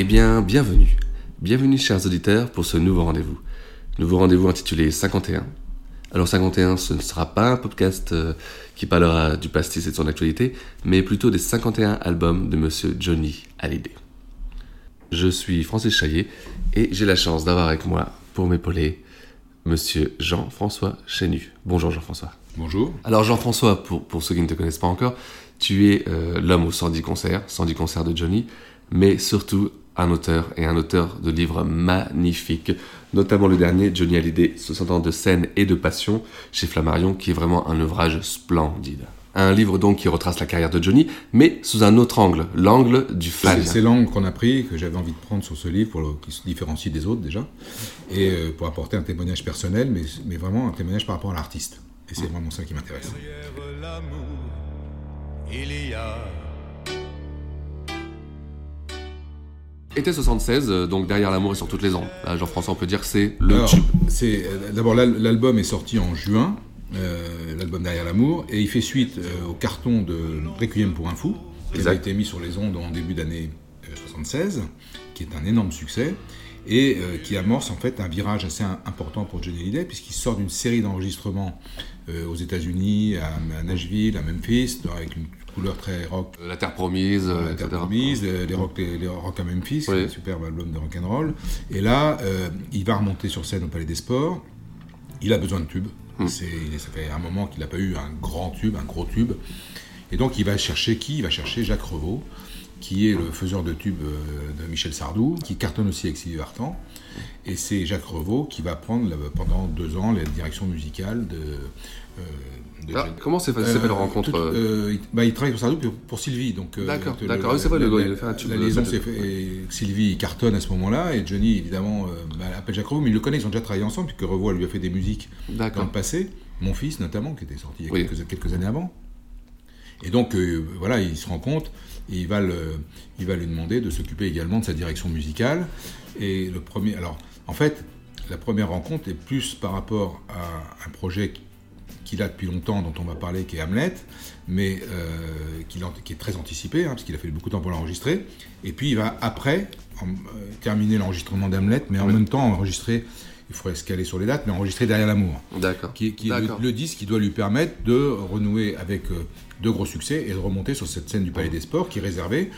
Eh bien, bienvenue. Bienvenue, chers auditeurs, pour ce nouveau rendez-vous. Nouveau rendez-vous intitulé 51. Alors 51, ce ne sera pas un podcast euh, qui parlera du pastis et de son actualité, mais plutôt des 51 albums de monsieur Johnny Hallyday. Je suis Francis Chaillet et j'ai la chance d'avoir avec moi, pour m'épauler, monsieur Jean-François Chenu. Bonjour Jean-François. Bonjour. Alors Jean-François, pour, pour ceux qui ne te connaissent pas encore, tu es euh, l'homme aux 110 concerts, 110 concerts de Johnny, mais surtout un auteur et un auteur de livres magnifiques, notamment le dernier, Johnny Hallyday, 60 ans de scène et de passion, chez Flammarion, qui est vraiment un ouvrage splendide. Un livre donc qui retrace la carrière de Johnny, mais sous un autre angle, l'angle du fan. C'est l'angle qu'on a pris, que j'avais envie de prendre sur ce livre, pour le, qui se différencie des autres déjà, et euh, pour apporter un témoignage personnel, mais, mais vraiment un témoignage par rapport à l'artiste. Et c'est vraiment ça qui m'intéresse. Derrière l'amour, il y a Été 76, euh, donc derrière l'amour et sur toutes les ondes. Jean-François, on peut dire que c'est le Alors, tube. c'est euh, d'abord l'al- l'album est sorti en juin, euh, l'album Derrière l'amour, et il fait suite euh, au carton de Requiem pour un fou, qui Exact. avait été mis sur les ondes en début d'année euh, 76, qui est un énorme succès et euh, qui amorce en fait un virage assez important pour Johnny Hallyday puisqu'il sort d'une série d'enregistrements euh, aux États-Unis, à, à Nashville, à Memphis, avec une couleur très rock La Terre Promise, euh, la etc. Terre Promise, les, les rock, les, les rock à Memphis, Oui. un superbe album de rock and roll. Et là, euh, il va remonter sur scène au Palais des Sports. Il a besoin de tubes. C'est, il- ça fait un moment qu'il n'a pas eu un grand tube, un gros tube. Et donc il va chercher qui? Il va chercher Jacques Revaux, qui est le faiseur de tubes euh, de Michel Sardou, qui cartonne aussi avec Sylvie Vartan. Et c'est Jacques Revaux qui va prendre pendant deux ans la direction musicale de. euh, de Ah, Johnny- comment s'est s'est fait euh, la rencontre tout- euh, il, bah, il travaille pour Sardou pour, pour Sylvie. donc, D'accord, d'accord. Oui, c'est vrai, le la- il fait un tube, La liaison s'est Sylvie cartonne à ce moment-là, et Johnny, évidemment, bah, appelle Jacques Revaux, mais il le connaît, ils ont déjà travaillé ensemble, puisque Revaux lui a fait des musiques dans le passé. Mon fils, notamment, qui était sorti il y a Oui. quelques, quelques années avant. Et donc, euh, voilà, il se rend compte, et il va, le, il va lui demander de s'occuper également de sa direction musicale. Et le premier. Alors, en fait, la première rencontre est plus par rapport à un projet qu'il a depuis longtemps, dont on va parler, qui est Hamlet, mais euh, qui est très anticipé, hein, parce qu'il a fait beaucoup de temps pour l'enregistrer. Et puis il va après en- euh, terminer l'enregistrement d'Hamlet, mais en Oui. même temps enregistrer, il faudrait se caler sur les dates, mais enregistrer Derrière l'amour, D'accord. qui, est- qui est le, disque qui doit lui permettre de renouer avec euh, de gros succès et de remonter sur cette scène du Palais des Sports qui est réservée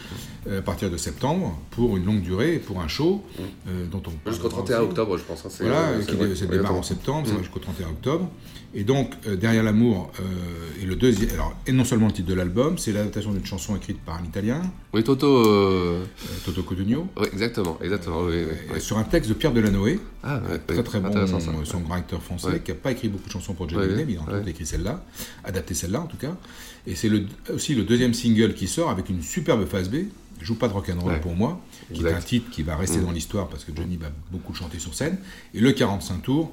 euh, à partir de septembre pour une longue durée, pour un show euh, dont on Jusqu'au 31 octobre, je pense. hein, voilà, euh, qui démarre en septembre, ça va Mm. jusqu'au 31 octobre. Et donc, euh, Derrière l'amour euh, est le deuxième. Alors, et non seulement le titre de l'album, c'est l'adaptation d'une chanson écrite par un Italien, Oui, Toto. euh, euh, Toto Cotugno, Oui, exactement, exactement. Oui, oui, oui. sur un texte de Pierre Delanoë, Ah, ouais, très oui, très bon ça. euh, songwriter français, Ouais. qui n'a pas écrit beaucoup de chansons pour Johnny Ouais, Hallyday, mais il a écrit celle-là, adapté celle-là en tout cas. Et c'est le- aussi le deuxième single qui sort avec une superbe phase B, Joue pas de rock'n'roll Ouais. pour moi, qui est un titre qui va rester Mm. dans l'histoire parce que Johnny va beaucoup chanter sur scène. Et le 45 tours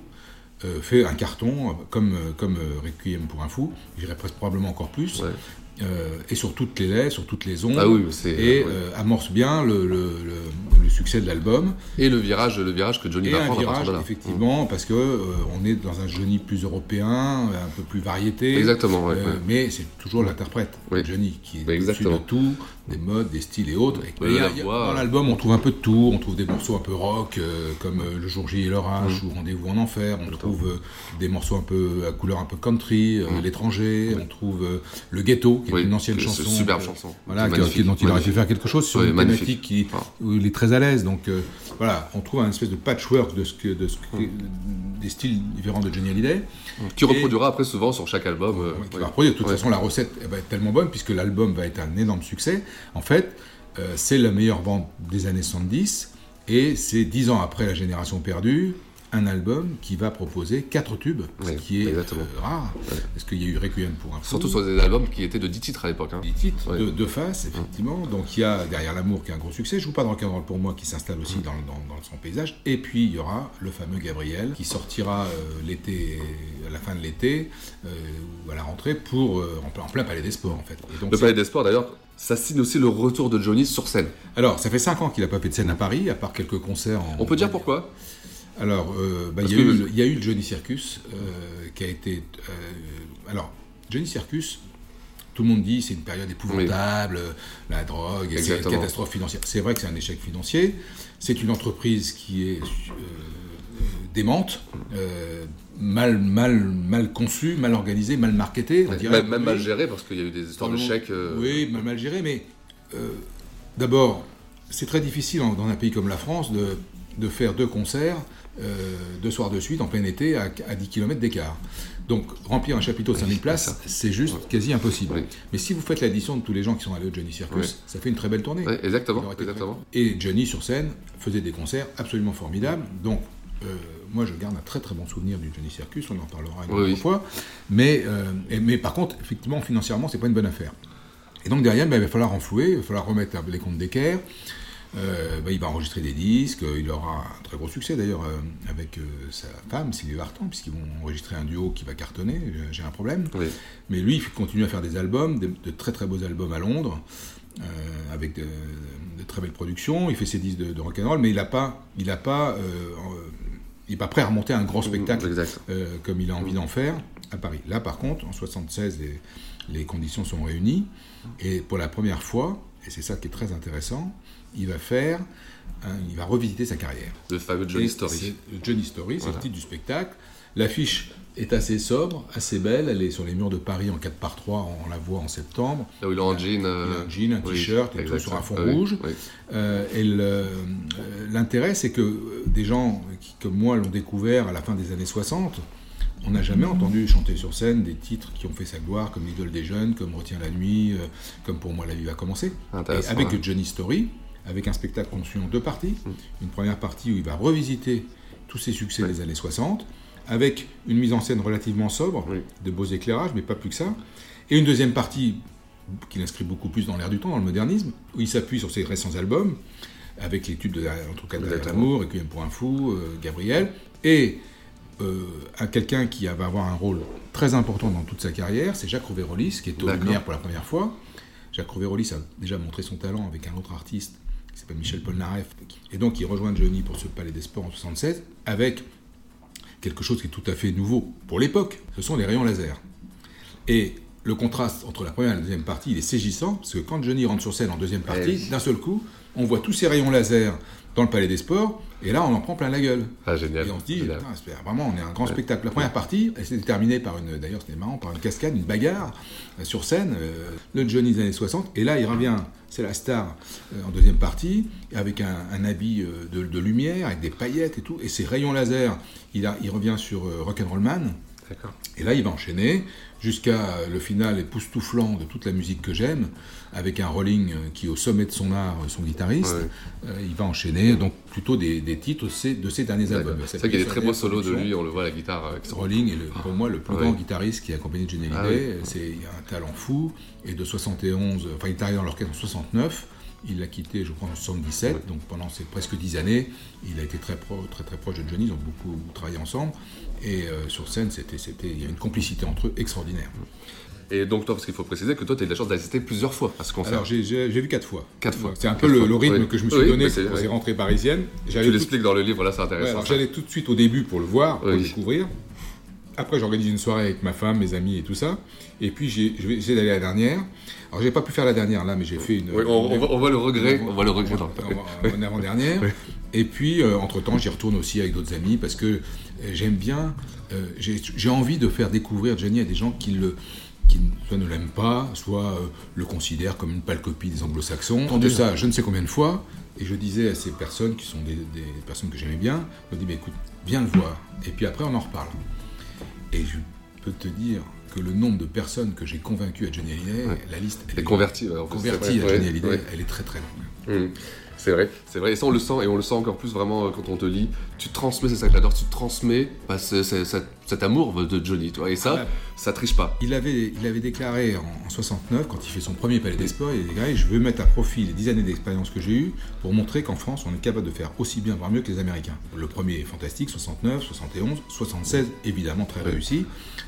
euh, fait un carton euh, comme, euh, comme euh, Requiem pour un fou, j'irais presque probablement encore plus. Ouais. Euh, et sur toutes les lettres, sur toutes les ondes, Ah oui, c'est- et ouais. euh, amorce bien le, le- le- le succès de l'album. Et le virage, le virage que Johnny Et va un prendre à virage, partir de là. effectivement, parce que euh, on est dans un Johnny plus européen, un peu plus variété. Exactement, ouais, ouais. Mais c'est toujours l'interprète, Oui. Johnny, qui est Oui, au-dessus de tout, des modes, des styles et autres. Et Ouais, a- a- dans l'album, on trouve un peu de tout. On trouve des morceaux un peu rock, euh, comme euh, Le jour J et l'orage, ou Rendez-vous en enfer. On trouve euh, des morceaux un peu à couleur un peu country, euh, L'étranger. On trouve Le ghetto, qui Oui, est une ancienne c'est une chanson. superbe chanson. Voilà, qui- dont il aurait pu faire quelque chose sur Oui, une magnifique. thématique qui, Ah. où il est très à l'aise. Donc voilà, on trouve un espèce de patchwork de ce que, de ce que- des styles différents de Johnny Hallyday. Qui reproduira après souvent sur chaque album. qui ouais. va reproduire. De toute façon, la recette va être tellement bonne puisque l'album va être un énorme succès. En fait, euh, c'est la meilleure vente des années 70 et c'est dix ans après La Génération Perdue, un album qui va proposer quatre tubes, ce Oui, qui est exactement. euh, rare. Parce qu'il y a eu Requiem pour un. Surtout sur des albums qui étaient de 10 titres à l'époque. hein. des titres Ouais. de, de face, effectivement. Donc il y a Derrière l'amour qui est un gros succès. Je joue pas dans le cadre pour moi qui s'installe aussi dans, dans- dans son paysage. Et puis il y aura le fameux Gabriel qui sortira euh, l'été, à la fin de l'été euh, ou à la rentrée pour en, plein- Palais des Sports en fait. Et donc, Le Palais des Sports d'ailleurs, ça signe aussi le retour de Johnny sur scène. Alors ça fait 5 ans qu'il n'a pas fait de scène à Paris, à part quelques concerts. En, On peut dire pourquoi? Alors euh, bah, il y, a que- eu le- il y a eu le Johnny Circus euh, qui a été. euh, alors Johnny Circus. Tout le monde dit c'est une période épouvantable, la drogue, c'est une catastrophe financière. C'est vrai que c'est un échec financier. C'est une entreprise qui est démente, mal, mal, mal conçue, mal organisée, mal marketée. on dirait. Même, même mal géré parce qu'il y a eu des histoires de chèques. euh, Oui, mal, mal géré, mais euh, d'abord, c'est très difficile dans un pays comme la France de, de faire deux concerts, euh, deux soirs de suite, en plein été, à, à 10 km d'écart. Donc, remplir un chapiteau de 5000 places, c'est juste quasi impossible. Mais si vous faites l'addition de tous les gens qui sont allés au Johnny Circus, ça fait une très belle tournée. Exactement, très- exactement. Et Johnny, sur scène, faisait des concerts absolument formidables. Donc, euh, moi, je garde un très très bon souvenir du Johnny Circus, on en parlera une Oui, autre fois. Mais, euh, et- mais par contre, effectivement, financièrement, c'est pas une bonne affaire. Et donc derrière, ben, il va falloir renflouer, il va falloir remettre les comptes d'équerre. Euh, ben, il va enregistrer des disques, euh, il aura un très gros succès d'ailleurs euh, avec euh, sa femme Sylvie Vartan, puisqu'ils vont enregistrer un duo qui va cartonner, j'ai un problème. Oui. Mais lui, il continue à faire des albums, de, de très très beaux albums à Londres, avec de, de très belles productions. Il fait ses disques de, de rock'n'roll, mais il n'a pas, il n'a pas, il est pas prêt à remonter un grand spectacle Exact. euh, comme il a envie d'en faire à Paris. Là, par contre, en 76, les, les conditions sont réunies, et pour la première fois, et c'est ça qui est très intéressant, il va faire, il va revisiter sa carrière. Le fameux Johnny Story. Johnny Story, c'est Voilà. le titre du spectacle. L'affiche est assez sobre, assez belle. Elle est sur les murs de Paris en 4 par 3 on la voit en septembre. Là où il est en jean. Euh, un jean, un oui, t-shirt et tout sur un fond Ah oui, rouge. oui. Euh, et euh, l'intérêt, c'est que euh, des gens qui, comme moi, l'ont découvert à la fin des années 60, on n'a jamais entendu chanter sur scène des titres qui ont fait sa gloire, comme L'idole des jeunes, comme Retiens la nuit, euh, comme Pour moi la vie va commencer. Et avec. Johnny Story, avec un spectacle conçu en deux parties. Mm. Une première partie où il va revisiter tous ses succès des années 60, avec une mise en scène relativement sobre, Oui. de beaux éclairages, mais pas plus que ça. Et une deuxième partie qui l'inscrit beaucoup plus dans l'air du temps, dans le modernisme, où il s'appuie sur ses récents albums, avec les tubes de en tout cas l'amour, Requiem pour un fou, euh, Gabriel, et euh, à quelqu'un qui va avoir un rôle très important dans toute sa carrière, c'est Jacques Rouvérolis, qui est aux. Lumières pour la première fois. Jacques Rouvérolis a déjà montré son talent avec un autre artiste qui s'appelle Michel Polnareff, et donc il rejoint Johnny pour ce Palais des Sports en 76, avec quelque chose qui est tout à fait nouveau pour l'époque, ce sont les rayons laser. Et le contraste entre la première et la deuxième partie, il est saisissant, parce que quand Johnny rentre sur scène en deuxième partie, oui. d'un seul coup, on voit tous ces rayons laser dans le Palais des Sports, et là, on en prend plein la guelle. Ah, génial. Et on se dit, vraiment, on est un grand spectacle. La première partie, elle s'était terminée par une, d'ailleurs, c'était marrant, par une cascade, une bagarre euh, sur scène, euh, le Johnny des années 60. Et là, il revient, c'est la star euh, en deuxième partie, avec un, un habit euh, de, de lumière, avec des paillettes et tout. Et ses rayons laser, il, a, il revient sur Rock'n'Roll Man. Et là, il va enchaîner jusqu'à le final époustouflant de toute la musique que j'aime, avec un rolling qui au sommet de son art, son guitariste. Ouais. Euh, il va enchaîner donc plutôt des, des titres de ses, de ses derniers albums. C'est vrai qu'il y a des très beaux solos de lui, on le voit à la guitare. euh, Rolling est le- pour moi le plus Ouais. grand guitariste qui a accompagné Johnny Ah Hallyday. Il a un talent fou et de 71, enfin il est arrivé dans l'orchestre en 69. Il l'a quitté, je crois, en 77. Donc pendant ces presque 10 années, il a été très, pro- très, très proche de Johnny. Ils ont beaucoup travaillé ensemble. Et euh, sur scène, c'était, c'était, il y a une complicité entre eux extraordinaire. Et donc, toi, parce qu'il faut préciser que toi, tu as eu la chance d'assister plusieurs fois à ce concert. Alors j'ai, j'ai- j'ai vu quatre fois. Quatre fois. C'est un peu le, rythme Oui. que je me suis Oui, donné oui. ces rentrées parisiennes. tu J'allais tout- l'expliques dans le livre, là, c'est Ouais, intéressant. alors j'allais tout de suite au début pour le voir, pour Oui. le découvrir. après, j'organise une soirée avec ma femme, mes amis et tout ça. Et puis, j'ai- essayer d'aller à la dernière. Alors, j'ai pas pu faire la dernière là, mais j'ai fait une. Oui, on- on voit- on voit le regret, on voit le regret dans le- En avant-dernière. Et puis, euh, entre-temps, j'y retourne aussi avec d'autres amis parce que euh, j'aime bien. euh, j'ai envie de faire découvrir Johnny à des gens qui le qui soit ne l'aiment pas, soit euh, le considèrent comme une pâle copie des anglo-saxons. J'ai entendu ça je ne sais combien de fois, et je disais à ces personnes, qui sont des, des personnes que j'aimais bien, je me dis, bah, écoute, viens le voir, et puis après on en reparle. Et je peux te dire que le nombre de personnes que j'ai convaincues à Johnny Hallyday, Ouais. la liste, converties c'est vrai, à Johnny Hallyday, ouais. elle est très très longue. Mm. C'est vrai, c'est vrai. Et ça, on le sent, et on le sent encore plus vraiment euh, quand on te lit. Tu transmets, c'est ça que j'adore, tu transmets bah, ce- ce- cet, cet amour de Johnny, tu vois. Et ça, Ouais. ça triche pas. Il avait, il avait déclaré en, en 69, quand il fait son premier Palais des Sports, il a déclaré Je veux mettre à profit les 10 années d'expérience que j'ai eues pour montrer qu'en France, on est capable de faire aussi bien, voire mieux que les Américains. Le premier est fantastique, 69, 71, 76, évidemment très réussi.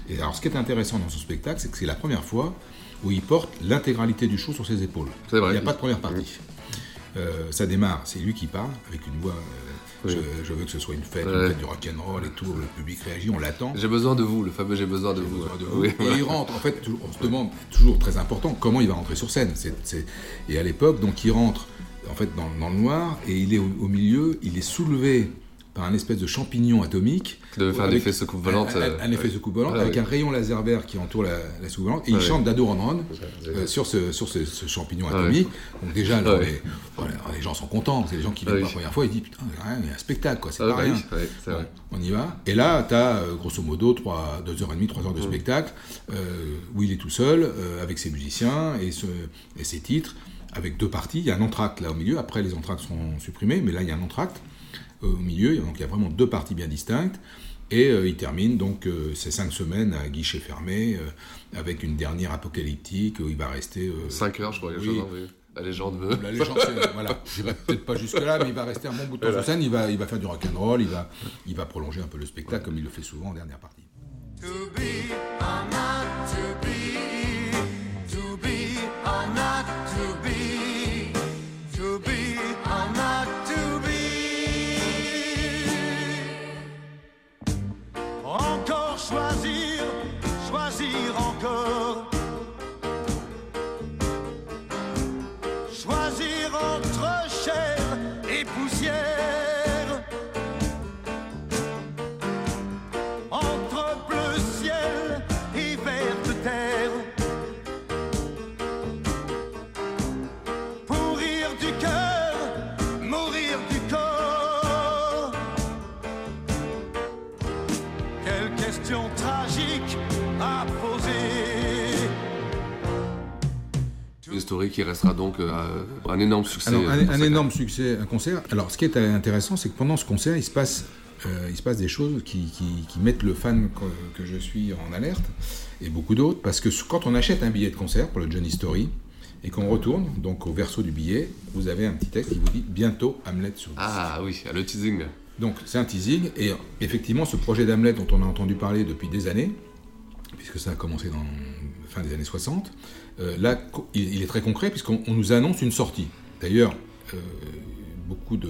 Et alors, ce qui est intéressant dans ce spectacle, c'est que c'est la première fois où il porte l'intégralité du show sur ses épaules. C'est vrai. Il n'y a pas de première partie. Euh, ça démarre, c'est lui qui parle avec une voix. euh, Oui. je, je veux que ce soit une fête, Ouais. une fête du rock'n'roll et tout. Le public réagit, on l'attend. J'ai besoin de vous, le fameux j'ai besoin de vous. de. Et il rentre, en fait, on se demande, toujours très important, comment il va rentrer sur scène. Et à l'époque, donc il rentre en fait dans, dans le noir et il est au, au milieu, il est soulevé par un espèce de champignon atomique. Qui devait faire un Avec- effet secoupe volante, Un, un- euh, un effet ouais. secoupe volante Ouais, avec un rayon laser vert qui entoure la, la soucoupe volante et il Ouais, chante. Dado Ron Ron euh, sur, ce, sur ce, ce champignon Ouais, atomique. Donc déjà, les, voilà, les gens sont contents. C'est les gens qui viennent pour la première fois, ils disent putain, il y a un spectacle, quoi, c'est Ah, pas bah rien. oui, Bon, vrai. on y va. Et là, tu as grosso modo 3, 2h30, 3 heures de Mm. spectacle euh, où il est tout seul euh, avec ses musiciens et, ce- et ses titres, avec deux parties. Il y a un entracte là au milieu. Après, les entractes sont supprimés, mais là, il y a un entracte euh, au milieu. Donc, il y a vraiment deux parties bien distinctes. Et euh, il termine donc euh, ces cinq semaines à guichet fermé euh, avec une dernière apocalyptique où il va rester. 5 heures, je crois, quelque oui. chose, oui. La légende veut. La légende, c'est- voilà. J'irai peut-être pas jusque-là, mais il va rester un bon bout de temps Voilà. sur scène. Il va, il va faire du rock'n'roll, il va, il va prolonger un peu le spectacle comme il le fait souvent en dernière partie. To be or not to be, to be or not to be, to be or not to be. Encore choisir, choisir Qui restera donc euh, un énorme succès. Alors, un, énorme succès, un concert. Alors, ce qui est intéressant, c'est que pendant ce concert, il se passe, euh, il se passe des choses qui, qui- qui mettent le fan que, que je suis en alerte, et beaucoup d'autres, parce que quand on achète un billet de concert pour le Johnny Story, et qu'on retourne, donc au verso du billet, vous avez un petit texte qui vous dit bientôt Hamlet sur. Ah oui, le teasing. Donc c'est un teasing, et effectivement ce projet d'Hamlet dont on a entendu parler depuis des années, puisque ça a commencé dans la fin des années 60, euh, là co- il, est très concret puisqu'on on nous annonce une sortie. D'ailleurs, euh, beaucoup de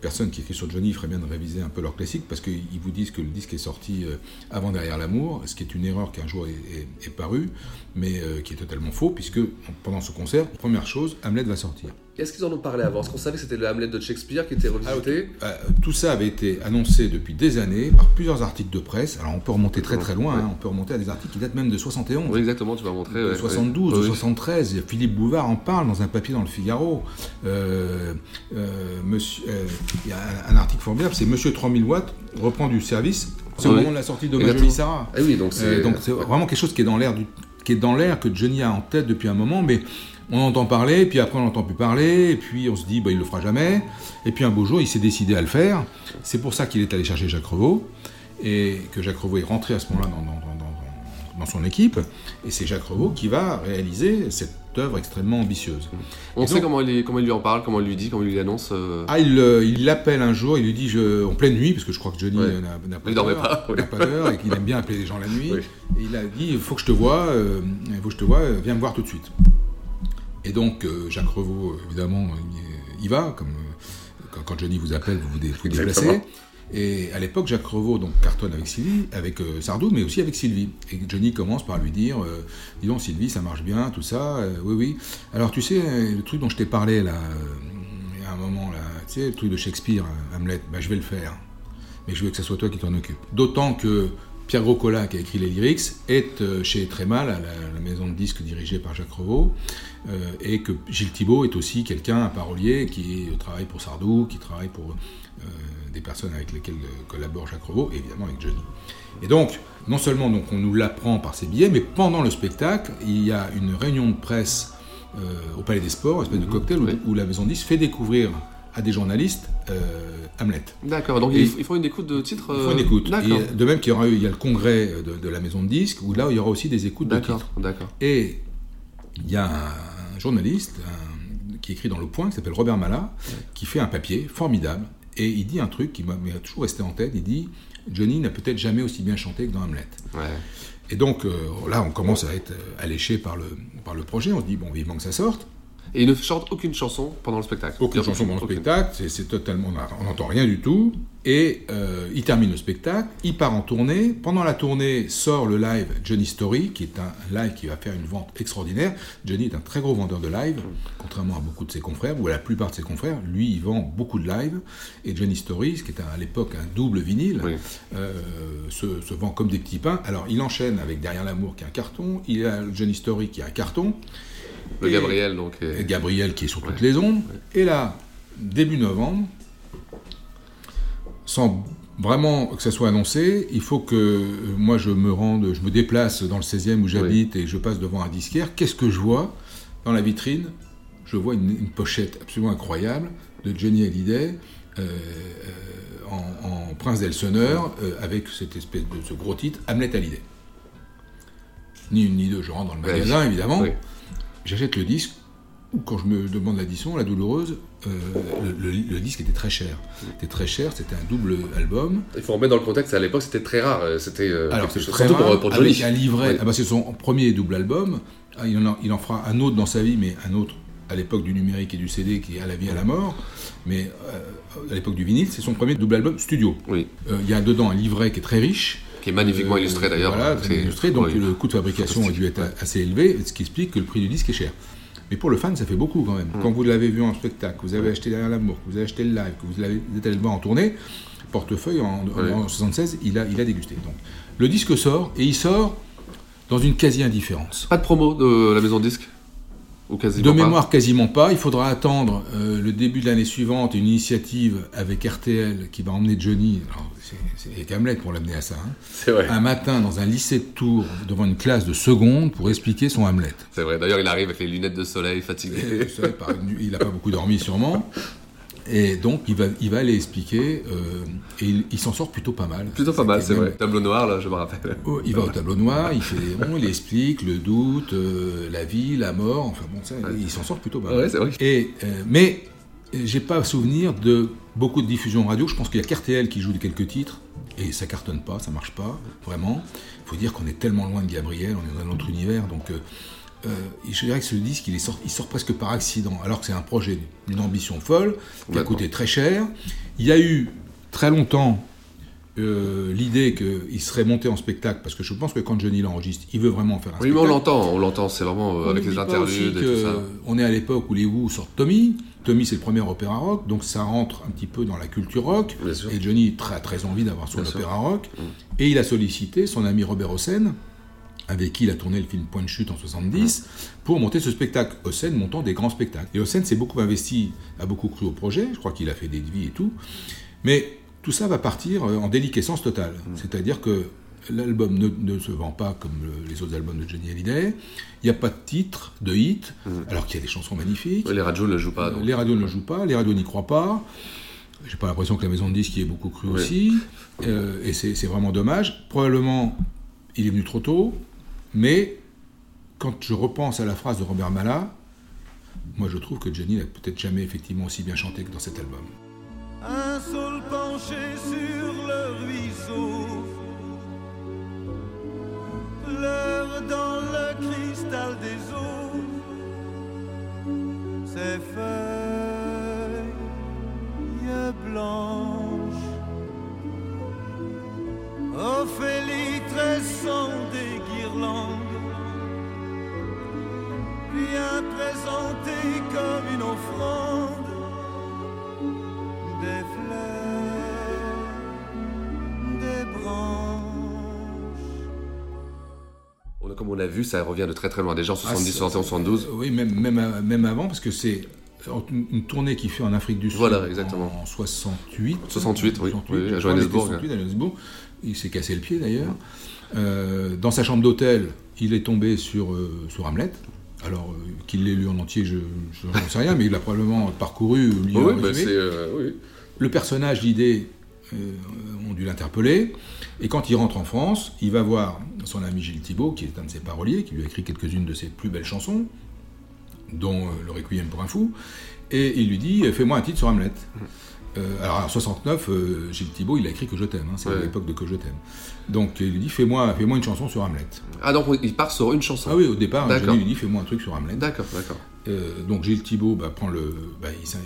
personnes qui écrivent sur Johnny feraient bien de réviser un peu leur classique parce qu'ils vous disent que le disque est sorti euh, avant Derrière l'amour, ce qui est une erreur qui un jour est, est- est parue, mais euh, qui est totalement faux puisque pendant ce concert, première chose, Hamlet va sortir. Est-ce qu'ils en ont parlé avant? Est-ce qu'on savait que c'était le Hamlet de Shakespeare qui était revisité? Euh, tout ça avait été annoncé depuis des années par plusieurs articles de presse. Alors on peut remonter très très loin, Ouais. hein, on peut remonter à des articles qui datent même de 71. Oui, exactement, tu vas montrer. de ouais, 72, ouais. de Oui. 73. Philippe Bouvard en parle dans un papier dans le Figaro. Euh, euh, monsieur- euh, Il y a un, un article formidable, c'est Monsieur 3000 watts reprend du service. C'est au Oui. moment de la sortie de. Johnny Sarah. Eh oui, donc c'est- Euh, donc c'est vraiment quelque chose qui est dans l'air du qui est dans l'air que Johnny a en tête depuis un moment, mais on entend parler, puis après on n'entend plus parler, et puis on se dit bah, il le fera jamais, et puis un beau jour il s'est décidé à le faire. C'est pour ça qu'il est allé chercher Jacques Revaux, et que Jacques Revaux est rentré à ce moment-là dans, dans- dans- dans- dans son équipe, et c'est Jacques Revaux qui va réaliser cette œuvre extrêmement ambitieuse. On Et sait donc- comment il, comment il lui en parle, comment il lui dit, comment il lui annonce. euh, Ah, il euh, il l'appelle un jour, il lui dit je, en pleine nuit, parce que je crois que Johnny Ouais. euh, n'a pas d'heure, pas, pas d'heure, et qu'il aime bien appeler les gens la nuit. Oui. Et il a dit il faut que je te vois, euh, faut que je te vois, viens me voir tout de suite. Et donc euh, Jacques Revaux, évidemment, il y- va, comme euh, quand, quand Johnny vous appelle, vous vous, dé- vous déplacez. Et à l'époque, Jacques Revaux donc cartonne avec Sylvie, avec euh, Sardou, mais aussi avec Sylvie. Et Johnny commence par lui dire, euh, dis donc Sylvie, ça marche bien, tout ça. euh, oui, oui. Alors tu sais, le truc dont je t'ai parlé là, il y a un moment là, tu sais, le truc de Shakespeare, Hamlet, bah, je vais le faire. Mais je veux que ce soit toi qui t'en occupe. D'autant que Pierre Groscola, qui a écrit les lyrics, est euh, chez Trémal, à la, la maison de disques dirigée par Jacques Revaux, euh, et que Gilles Thibault est aussi quelqu'un, un parolier, qui travaille pour Sardou, qui travaille pour euh, des personnes avec lesquelles collabore Jacques Revaux, et évidemment avec Johnny. Et donc, non seulement donc, on nous l'apprend par ses billets, mais pendant le spectacle, il y a une réunion de presse euh, au Palais des Sports, une espèce de cocktail, où, où la maison de disques fait découvrir à des journalistes euh, Hamlet. D'accord, donc Et- ils, ils font une écoute de titres. il faut euh, une écoute. D'accord. Et de même qu'il y aura eu, il y a le congrès de, de la maison de disques, où là, il y aura aussi des écoutes de titres. d'accord. Et il y a un, journaliste un- qui écrit dans Le Point, qui s'appelle Robert Mala, qui fait un papier formidable. Et il dit un truc qui m'a toujours resté en tête. Il dit Johnny n'a peut-être jamais aussi bien chanté que dans Hamlet. Et donc euh, là, on commence à être euh, alléché par le, par le projet. On se dit, bon, vivement que ça sorte. Et il ne chante aucune chanson pendant le spectacle. Aucune chanson pendant le spectacle, c'est- totalement, on n'entend rien du tout. Et euh, il termine le spectacle, il part en tournée. Pendant la tournée sort le live Johnny Story, qui est un live qui va faire une vente extraordinaire. Johnny est un très gros vendeur de live, contrairement à beaucoup de ses confrères, ou à la plupart de ses confrères. Lui, il vend beaucoup de live. Et Johnny Story, ce qui est à l'époque un double vinyle, euh, se, se vend comme des petits pains. Alors il enchaîne avec Derrière l'amour, qui est un carton. Il a Johnny Story, qui est un carton. Le Et- Gabriel, donc. est- et Gabriel qui est sur toutes les ondes. Et là, début novembre, sans vraiment que ça soit annoncé, il faut que euh, moi je me rende, je me déplace dans le 16e où j'habite et je passe devant un disquaire. Qu'est-ce que je vois dans la vitrine? Je vois une, une pochette absolument incroyable de Johnny Hallyday. euh, euh, en, en prince d'Elseneur, euh, avec cette espèce de ce gros titre, Hamlet Hallyday. Ni une ni deux, je rentre dans le magasin oui. évidemment, Oui. J'achète le disque, quand je me demande l'addition, la douloureuse, euh, le, le- le disque était très cher. C'était très cher, c'était un double album. Il faut remettre dans le contexte, à l'époque c'était très rare. euh, C'était euh, Alors chose- très surtout rare, pour, pour Johnny. avec un livret. Ah bah, c'est son premier double album. Ah, il, en a- il en fera un autre dans sa vie, mais un autre à l'époque du numérique et du CD qui est à la vie à la mort. Mais euh, à l'époque du vinyle, c'est son premier double album studio. Oui. Euh, il y a dedans un livret qui est très riche. Qui est magnifiquement illustré, d'ailleurs. Voilà, très C'est- illustré. Donc oui. le coût de fabrication a dû être assez élevé, ce qui explique que le prix du disque est cher. Mais pour le fan, ça fait beaucoup quand même. Mm. Quand vous l'avez vu en spectacle, que vous avez acheté Derrière l'amour, que vous avez acheté le live, que vous, l'avez- vous êtes allé le voir en tournée, portefeuille en, Oui. en 76, il a, il a dégusté. Donc, le disque sort et il sort dans une quasi-indifférence. Pas de promo de la maison de disque Ou quasiment De pas mémoire, quasiment pas. Il faudra attendre euh, le début de l'année suivante, une initiative avec RTL qui va emmener Johnny, alors, c'est- Hamlet pour l'amener à ça, hein, C'est vrai. un matin dans un lycée de Tours, devant une classe de seconde, pour expliquer son Hamlet. C'est vrai. D'ailleurs, il arrive avec les lunettes de soleil, fatigué. Par il n'a pas beaucoup dormi sûrement. Et donc, il va, il va aller expliquer, euh, et il, il s'en sort plutôt pas mal. Plutôt pas mal, c'est même- vrai. Tableau noir, là, je me rappelle. Oh, il va au tableau noir, il fait bon, il explique le doute, euh, la vie, la mort, enfin bon, ça, il s'en sort plutôt pas mal. Ouais, c'est vrai. Et, euh, mais euh, j'ai pas souvenir de beaucoup de diffusions radio. Je pense qu'il y a qu'RTL qui joue de quelques titres, et ça cartonne pas, ça marche pas, vraiment. Il faut dire qu'on est tellement loin de Gabriel, on est dans un autre univers, donc. Euh, je dirais que ce disque, il, est sort- il sort presque par accident, alors que c'est un projet d'une ambition folle, qui a coûté très cher. Il y a eu très longtemps euh, l'idée qu'il serait monté en spectacle, parce que je pense que quand Johnny l'enregistre, il veut vraiment faire un Oui, mais on spectacle. l'entend, on l'entend, c'est vraiment euh, On avec les interludes et tout ça. On est à l'époque où les Who sortent Tommy. Tommy, c'est le premier opéra rock, donc ça rentre un petit peu dans la culture rock. Et Johnny a très, très envie d'avoir son Bien sûr. Mm. opéra rock. Et il a sollicité son ami Robert Hossein, avec qui il a tourné le film Point de chute en 70, pour monter ce spectacle. Hossein montant des grands spectacles. Et Hossein s'est beaucoup investi, a beaucoup cru au projet. Je crois qu'il a fait des devis et tout. Mais tout ça va partir euh, en déliquescence totale. Mm. C'est-à-dire que l'album ne, ne se vend pas comme le- les autres albums de Johnny Hallyday. Il n'y a pas de titre, de hit, alors qu'il y a des chansons magnifiques. Mm. Les radios ne le jouent pas. Euh, donc. Les radios ne le jouent pas, les radios n'y croient pas. J'ai pas l'impression que la maison de disques y ait beaucoup cru aussi. Euh, et c'est vraiment dommage. Probablement, il est venu trop tôt. Mais quand je repense à la phrase de Robert Mala, moi je trouve que Johnny n'a peut-être jamais effectivement aussi bien chanté que dans cet album. Un penché sur le ruisseau l'a vu, ça revient de très très loin. Déjà en Ah, 70, c'est- 71, 72. Oui, même, même, même avant, parce que c'est une tournée qu'il fait en Afrique du Sud Voilà, exactement. en 68. 68, oui, oui, à Johannesburg. il était 68, à Johannesburg. Il s'est cassé le pied d'ailleurs. Euh, dans sa chambre d'hôtel, il est tombé sur, euh, sur Hamlet. Alors, euh, qu'il l'ait lu en entier, je n'en sais rien, mais il l'a probablement parcouru, Oui, bah, oui. Le personnage, l'idée, ont dû l'interpeller. Et quand il rentre en France, il va voir son ami Gilles Thibault, qui est un de ses paroliers, qui lui a écrit quelques-unes de ses plus belles chansons, dont euh, Le Requiem pour un fou. Et il lui dit euh, Fais-moi un titre sur Hamlet. Euh, alors en 69, euh, Gilles Thibault, il a écrit Que je t'aime. hein, c'est Ouais. l'époque de Que je t'aime. Donc il lui dit Fais-moi fais une chanson sur Hamlet. Ah, donc il part sur une chanson. Ah oui, au départ. Johnny lui dit Fais-moi un truc sur Hamlet. D'accord, d'accord. Euh, donc Gilles Thibault bah, prend le, bah, il, s'in-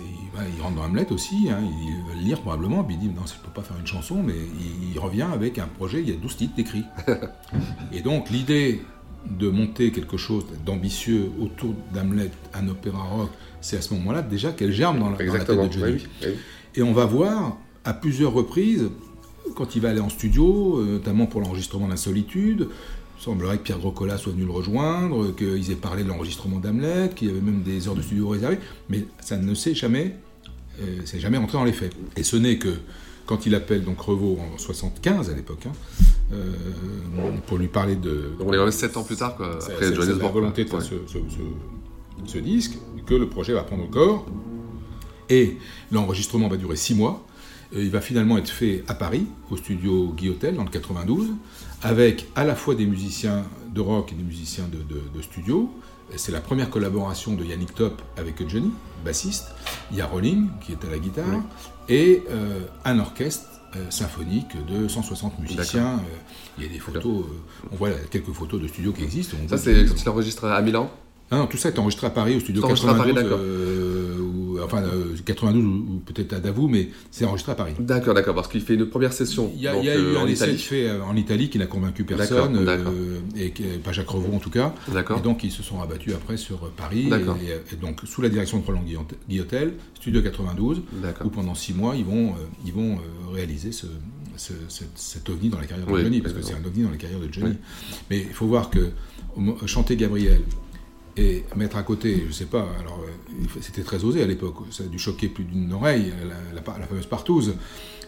il- rentre dans Hamlet aussi, hein, il va le lire probablement, puis il dit non, je peux pas faire une chanson, mais il, il revient avec un projet, il y a 12 titres d'écrits. Et donc l'idée de monter quelque chose d'ambitieux autour d'Hamlet, un opéra rock, c'est à ce moment-là déjà qu'elle germe dans la, dans la tête de Johnny. oui, oui, oui. Et on va voir à plusieurs reprises, quand il va aller en studio, euh, notamment pour l'enregistrement d'Insolitude, il semblerait que Pierre Grocola soit venu le rejoindre, qu'ils aient parlé de l'enregistrement d'Hamlet, qu'il y avait même des heures de studio réservées, mais ça ne s'est jamais, euh, c'est jamais rentré dans les faits. Et ce n'est que quand il appelle donc Revaux en 75 à l'époque, hein, euh, pour lui parler de, Donc on est vraiment 7 ans plus tard, quoi, après Johannesburg. la volonté de ce, ce- ce- ce disque, que le projet va prendre corps. Et l'enregistrement va durer six mois. Et il va finalement être fait à Paris, au studio Guillotel, dans le 92, avec à la fois des musiciens de rock et des musiciens de, de- de studio. C'est la première collaboration de Yannick Top avec Johnny, bassiste. Il y a Rolling, qui est à la guitare, et euh, un orchestre euh, symphonique de 160 musiciens. Euh, il y a des photos, on voit quelques photos de studio qui existent. Ça, c'est enregistre à Milan? Ah non, tout ça est enregistré à Paris, au studio C'est enregistré à 92, Paris, d'accord. euh, ou- enfin euh, 92 ou, ou peut-être à Davout, mais c'est enregistré à Paris. D'accord, d'accord, parce qu'il fait une première session Il y a, donc, il y a euh, eu en un essai Italie. fait euh, en Italie qui n'a convaincu personne, euh, et pas Jacques Revaux en tout cas. D'accord. Et donc ils se sont rabattus après sur euh, Paris, D'accord. et, et- donc sous la direction de Roland Guillot- Guillotel, studio 92, D'accord. où pendant six mois ils vont, euh, ils vont euh, réaliser ce, ce- ce- cet ovni dans la carrière de Oui, Johnny, parce que c'est un ovni dans la carrière de Johnny. Oui. Mais il faut voir que chanter Gabriel et mettre à côté, je sais pas, alors euh, c'était très osé à l'époque, ça a dû choquer plus d'une oreille, la, la- la fameuse partouze,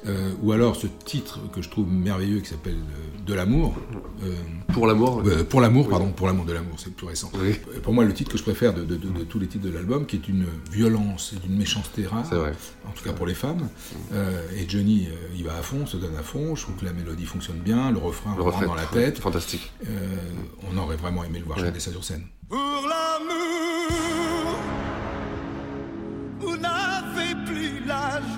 euh, ou alors ce titre que je trouve merveilleux qui s'appelle euh, De l'amour. euh, Pour l'amour euh, pour l'amour, Oui. pardon, pour l'amour de l'amour, c'est plus récent. Oui. Pour moi, le titre que je préfère de, de- de- de tous les titres de l'album, qui est une violence et d'une méchanceté rare, C'est vrai. en tout cas pour les femmes. Euh, et Johnny, euh, il va à fond, se donne à fond. Je trouve que la mélodie fonctionne bien, le refrain Le rentre refrain, dans la tête. Fantastique. Euh, on aurait vraiment aimé le voir Ouais. chanter ça sur scène. Pour vous n'avez plus l'âge,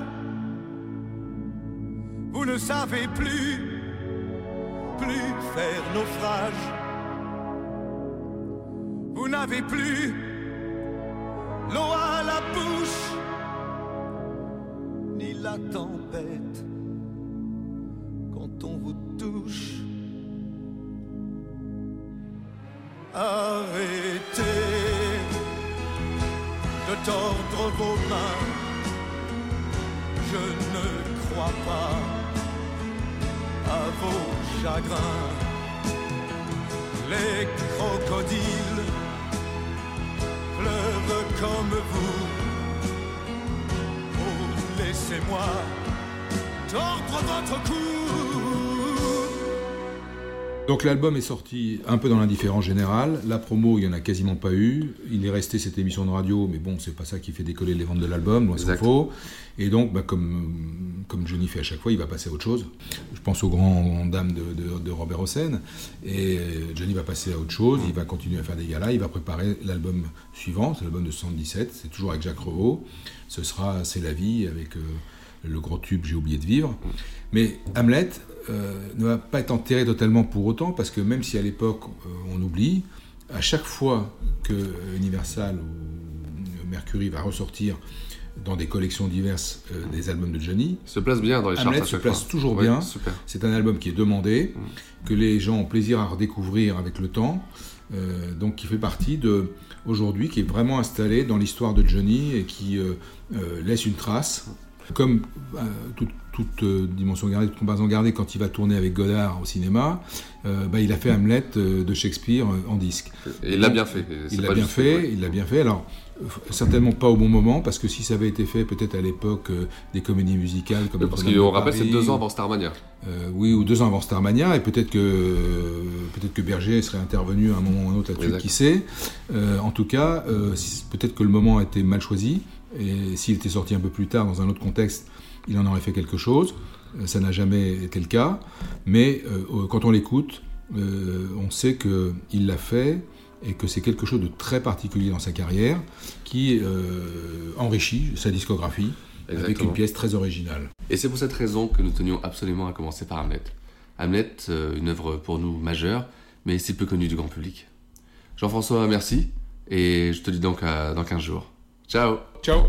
vous ne savez plus, plus faire naufrage. Vous n'avez plus l'eau à la bouche, ni la tempête quand on vous touche. Arrêtez tordre vos mains. Je ne crois pas à vos chagrins. Les crocodiles pleurent comme vous. Oh, laissez-moi tordre votre cou. Donc l'album est sorti un peu dans l'indifférence générale. La promo, il n'y en a quasiment pas eu. Il est resté cette émission de radio, mais bon, c'est pas ça qui fait décoller les ventes de l'album, loin s'en faut. Et donc, bah, comme, comme Johnny fait à chaque fois, il va passer à autre chose. Je pense aux grands dames de, de- de Robert Hossein. Et Johnny va passer à autre chose. Il va continuer à faire des galas. Il va préparer l'album suivant, c'est l'album de 77. C'est toujours avec Jacques Revaux. Ce sera C'est la vie avec euh, le gros tube J'ai oublié de vivre. Mais Hamlet euh, ne va pas être enterré totalement pour autant, parce que même si à l'époque euh, on oublie, à chaque fois que Universal ou Mercury va ressortir dans des collections diverses euh, des albums de Johnny, se place bien dans les charts Hamlet se place fois. toujours Ouais, bien. Super. C'est un album qui est demandé, que les gens ont plaisir à redécouvrir avec le temps. euh, donc qui fait partie de aujourd'hui, qui est vraiment installé dans l'histoire de Johnny et qui euh, euh, laisse une trace. Comme euh, toute, toute, euh, dimension gardée, toute comparaison gardée, quand il va tourner avec Godard au cinéma, euh, bah, il a fait Hamlet euh, de Shakespeare en disque. Et il l'a bien fait. Il l'a bien fait, il l'a bien fait. Alors, certainement pas au bon moment, parce que si ça avait été fait peut-être à l'époque euh, des comédies musicales comme Parce qu'on rappelle, c'est deux ans avant Starmania. euh, oui, ou deux ans avant Starmania, et peut-être que euh, peut-être que Berger serait intervenu à un moment ou à un autre là-dessus, qui sait. En tout cas, si- peut-être que le moment a été mal choisi, et s'il était sorti un peu plus tard dans un autre contexte, il en aurait fait quelque chose. Euh, ça n'a jamais été le cas, mais euh, quand on l'écoute, euh, on sait qu'il l'a fait et que c'est quelque chose de très particulier dans sa carrière qui euh, enrichit sa discographie avec une pièce très originale. Et c'est pour cette raison que nous tenions absolument à commencer par Hamlet. Hamlet, une œuvre pour nous majeure, mais si peu connue du grand public. Jean-François, merci, et je te dis donc à, dans 15 jours. Ciao Ciao